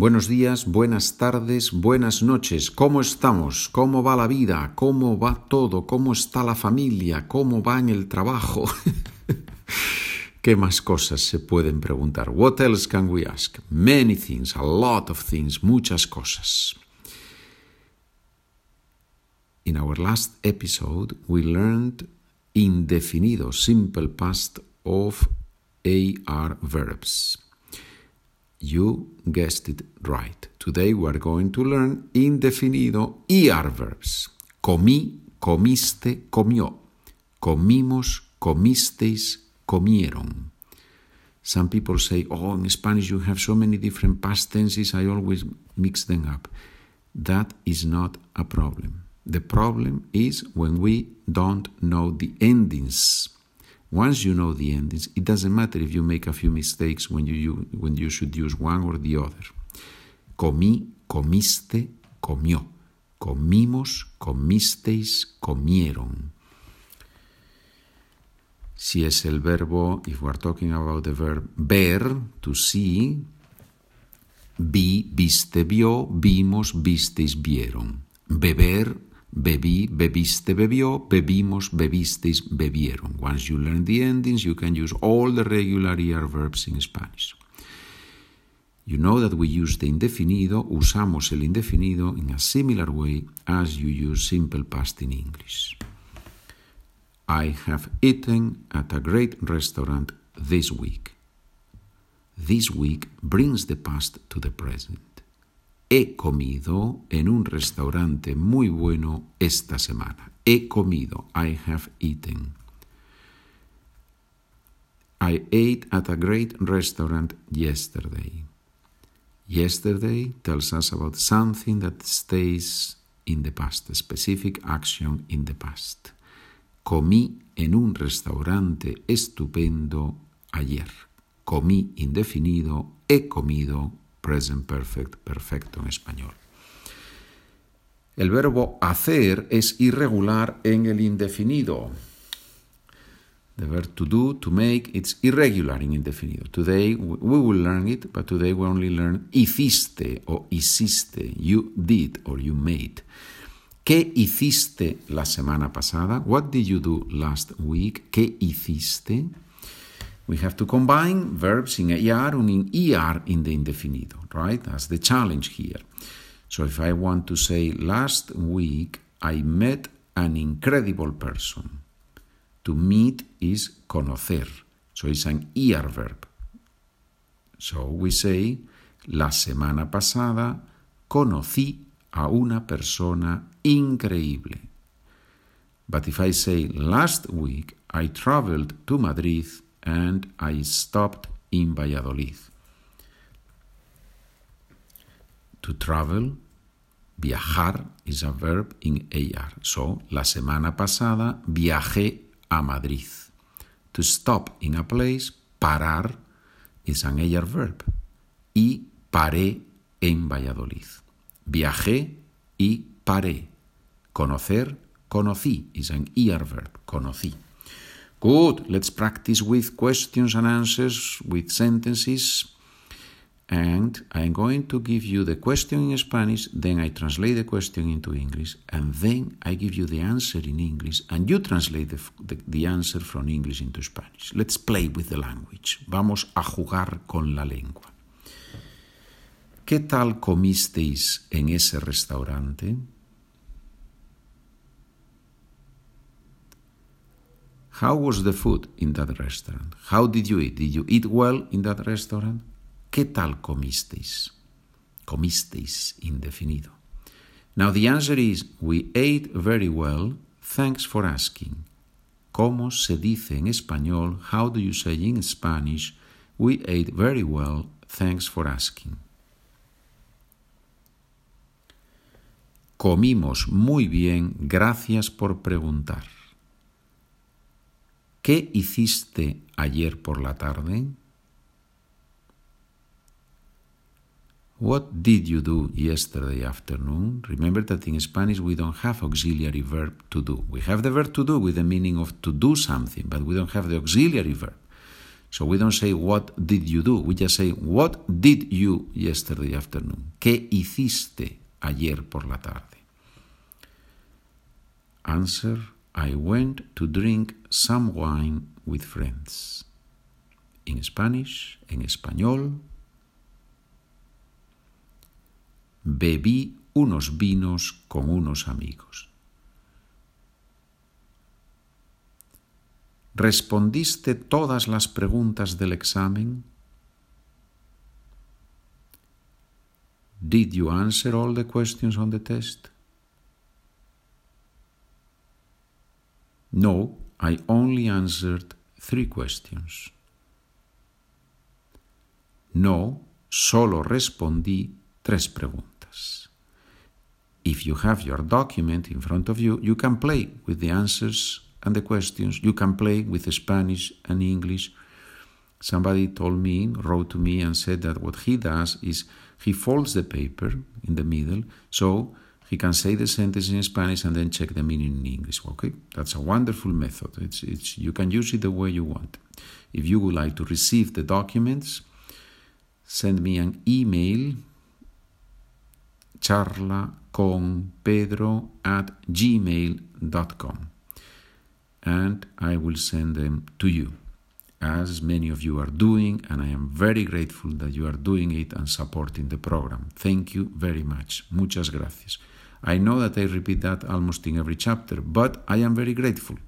Buenos días, buenas tardes, buenas noches. ¿Cómo estamos? ¿Cómo va la vida? ¿Cómo va todo? ¿Cómo está la familia? ¿Cómo va en el trabajo? ¿Qué más cosas se pueden preguntar? What else can we ask? Many things, a lot of things, muchas cosas. In our last episode, we learned indefinido, simple past of AR verbs. You guessed it right. Today we are going to learn indefinido ER verbs. Comí, comiste, comió. Comimos, comisteis, comieron. Some people say, oh, in Spanish you have so many different past tenses, I always mix them up. That is not a problem. The problem is when we don't know the endings. Once you know the endings, it doesn't matter if you make a few mistakes when you, when you should use one or the other. Comí, comiste, comió. Comimos, comisteis, comieron. Si es el verbo, if we're talking about the verb ver, to see, vi, viste, vio, vimos, visteis, vieron. Beber, bebí, bebiste, bebió, bebimos, bebisteis, bebieron. Once you learn the endings, you can use all the regular ER verbs in Spanish. You know that we use the indefinido, usamos el indefinido in a similar way as you use simple past in English. I have eaten at a great restaurant this week. This week brings the past to the present. He comido en un restaurante muy bueno esta semana. He comido. I have eaten. I ate at a great restaurant yesterday. Yesterday tells us about something that stays in the past, a specific action in the past. Comí en un restaurante estupendo ayer. Comí indefinido, he comido, present perfect, perfecto en español. El verbo hacer es irregular en el indefinido. The verb to do, to make, it's irregular in indefinido. Today we will learn it, but today we only learn hiciste o hiciste, you did or you made. ¿Qué hiciste la semana pasada? What did you do last week? ¿Qué hiciste? We have to combine verbs in ER and in ER in the indefinido, right? That's the challenge here. So if I want to say last week I met an incredible person. To meet is conocer. So it's an ER verb. So we say la semana pasada conocí a una persona increíble. But if I say last week I traveled to Madrid and I stopped in Valladolid. To travel, viajar is a verb in AR. So, la semana pasada viajé a Madrid. To stop in a place, parar, is an AR verb. Y paré en Valladolid. Viajé y paré. Conocer, conocí, is an ER verb, conocí. Good, let's practice with questions and answers, with sentences. And I'm going to give you the question in Spanish, then I translate the question into English, and then I give you the answer in English, and you translate the, the, the answer from English into Spanish. Let's play with the language. Vamos a jugar con la lengua. ¿Qué tal comisteis en ese restaurante? How was the food in that restaurant? How did you eat? Did you eat well in that restaurant? ¿Qué tal comisteis? Comisteis indefinido. Now the answer is we ate very well. Thanks for asking. ¿Cómo se dice en español? How do you say in Spanish? We ate very well. Thanks for asking. Comimos muy bien. Gracias por preguntar. ¿Qué hiciste ayer por la tarde? What did you do yesterday afternoon? Remember that in Spanish we don't have auxiliary verb to do. We have the verb to do with the meaning of to do something, but we don't have the auxiliary verb. So we don't say, What did you do? We just say, What did you yesterday afternoon? ¿Qué hiciste ayer por la tarde? Answer, I went to drink some wine with friends. In Spanish, en español, bebí unos vinos con unos amigos. ¿Respondiste todas las preguntas del examen? Did you answer all the questions on the test? No, I only answered three questions. No, solo respondí tres preguntas. If you have your document in front of you, you can play with the answers and the questions. You can play with Spanish and English. Somebody told me, wrote to me, and said that what he does is he folds the paper in the middle so he can say the sentence in Spanish and then check the meaning in English. Okay, that's a wonderful method. It's, it's, you can use it the way you want. If you would like to receive the documents, send me an email charla con pedro at gmail.com and I will send them to you, as many of you are doing, and I am very grateful that you are doing it and supporting the program. Thank you very much. Muchas gracias. I know that I repeat that almost in every chapter, but I am very grateful.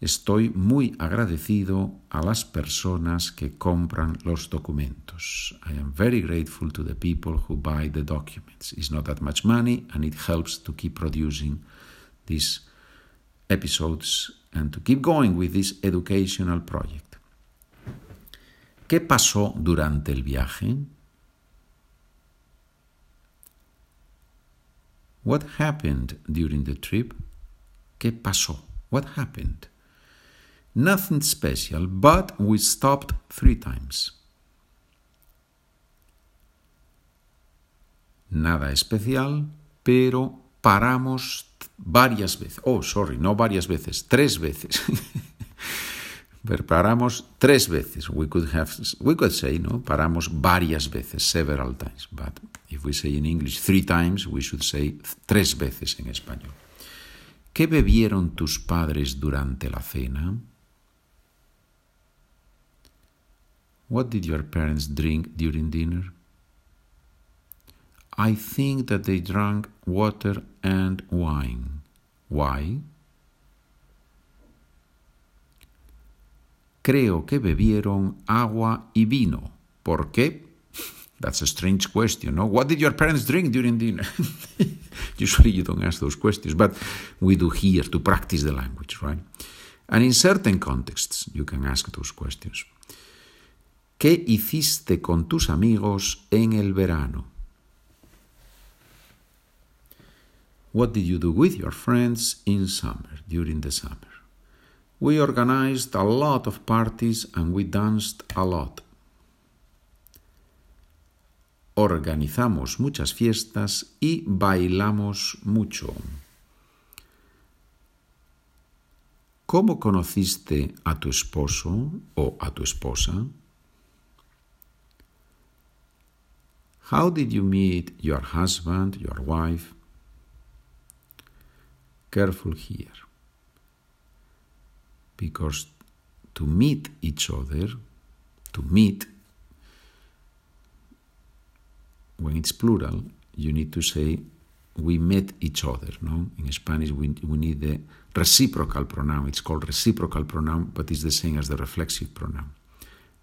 Estoy muy agradecido a las personas que compran los documentos. I am very grateful to the people who buy the documents. It's not that much money and it helps to keep producing these episodes and to keep going with this educational project. ¿Qué pasó durante el viaje? What happened during the trip? ¿Qué pasó? What happened? Nothing special, but we stopped three times. Nada especial, pero paramos varias veces. Oh, sorry, no varias veces, tres veces. paramos tres veces. We could have, we could say, no, paramos varias veces, several times. But if we say in English three times, we should say tres veces en español. ¿Qué bebieron tus padres durante la cena? What did your parents drink during dinner? I think that they drank water and wine. Why? Creo que bebieron agua y vino. ¿Por qué? That's a strange question, no? What did your parents drink during dinner? Usually you don't ask those questions, but we do here to practice the language, right? And in certain contexts you can ask those questions. ¿Qué hiciste con tus amigos en el verano? What did you do with your friends in summer, during the summer? We organized a lot of parties and we danced a lot. Organizamos muchas fiestas y bailamos mucho. ¿Cómo conociste a tu esposo o a tu esposa? How did you meet your husband, your wife? Careful here. Because to meet each other, to meet, when it's plural, you need to say we met each other. No, in Spanish we, we need the reciprocal pronoun. It's called reciprocal pronoun, but it's the same as the reflexive pronoun.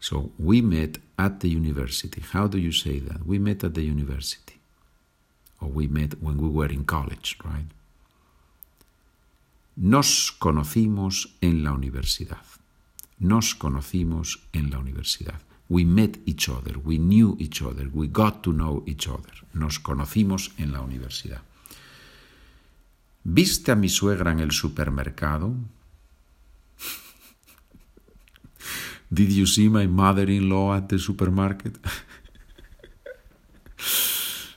So we met at the university. How do you say that? We met at the university. Or we met when we were in college, right? Nos conocimos en la universidad. Nos conocimos en la universidad. We met each other, we knew each other, we got to know each other. Nos conocimos en la universidad. ¿Viste a mi suegra en el supermercado? Did you see my mother in law at the supermarket?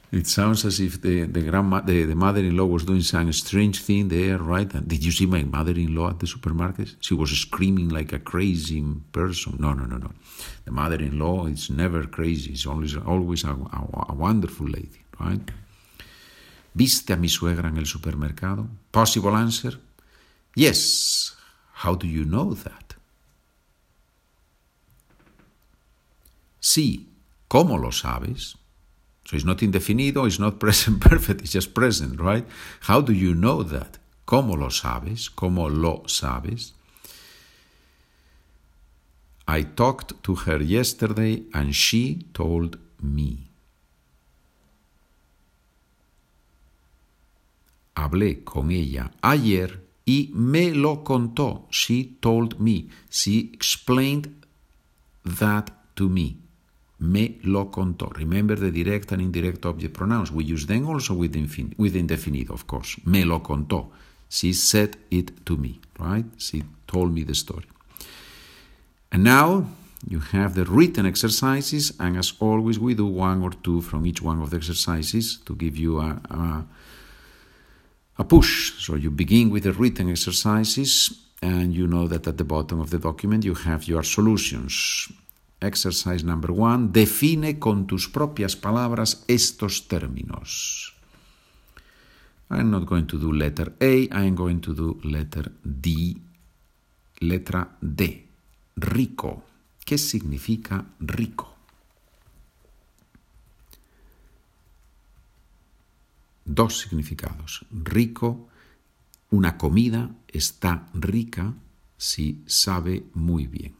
It sounds as if the the grandma, the, the mother-in-law was doing some strange thing there, right? And did you see my mother-in-law at the supermarket? She was screaming like a crazy person. No, no, no, no. The mother-in-law is never crazy. It's always always a, a, a wonderful lady, right? ¿Viste a mi suegra en el supermercado? Possible answer? Yes. How do you know that? Sí. ¿Cómo lo sabes? So it's not indefinido, it's not present perfect, it's just present, right? How do you know that? ¿Cómo lo sabes? ¿Cómo lo sabes? I talked to her yesterday and she told me. Hablé con ella ayer y me lo contó. She told me. She explained that to me. Me lo contó. Remember the direct and indirect object pronouns. We use them also with, infin with indefinite, of course. Me lo contó. She said it to me, right? She told me the story. And now you have the written exercises, and as always, we do one or two from each one of the exercises to give you a, a, a push. So you begin with the written exercises, and you know that at the bottom of the document you have your solutions. Exercise number one, define con tus propias palabras estos términos. I'm not going to do letter A, I'm going to do letter D. Letra D. Rico. ¿Qué significa rico? Dos significados. Rico, una comida está rica si sabe muy bien.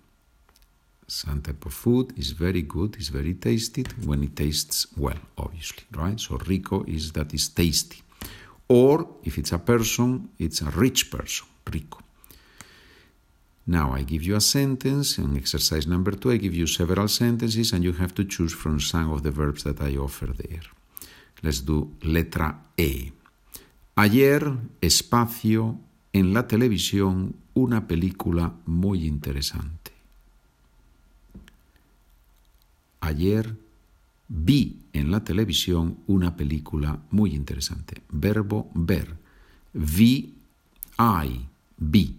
Some type of food is very good, is very tasty when it tastes well, obviously, right? So rico is that is tasty. Or if it's a person, it's a rich person, rico. Now I give you a sentence, in exercise number two, I give you several sentences and you have to choose from some of the verbs that I offer there. Let's do letra E. Ayer, espacio, en la televisión, una película muy interesante. Ayer vi en la televisión una película muy interesante. Verbo ver. Vi, I, vi.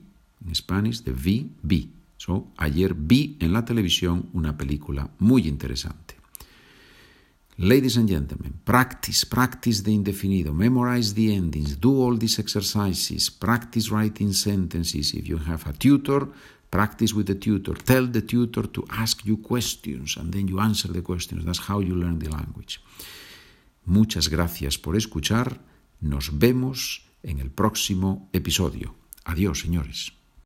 En Spanish, de vi, vi. So, ayer vi en la televisión una película muy interesante. Ladies and gentlemen, practice, practice the indefinido, memorize the endings, do all these exercises, practice writing sentences. If you have a tutor, Practice with the tutor. Tell the tutor to ask you questions and then you answer the questions. That's how you learn the language. Muchas gracias por escuchar. Nos vemos en el próximo episodio. Adiós, señores.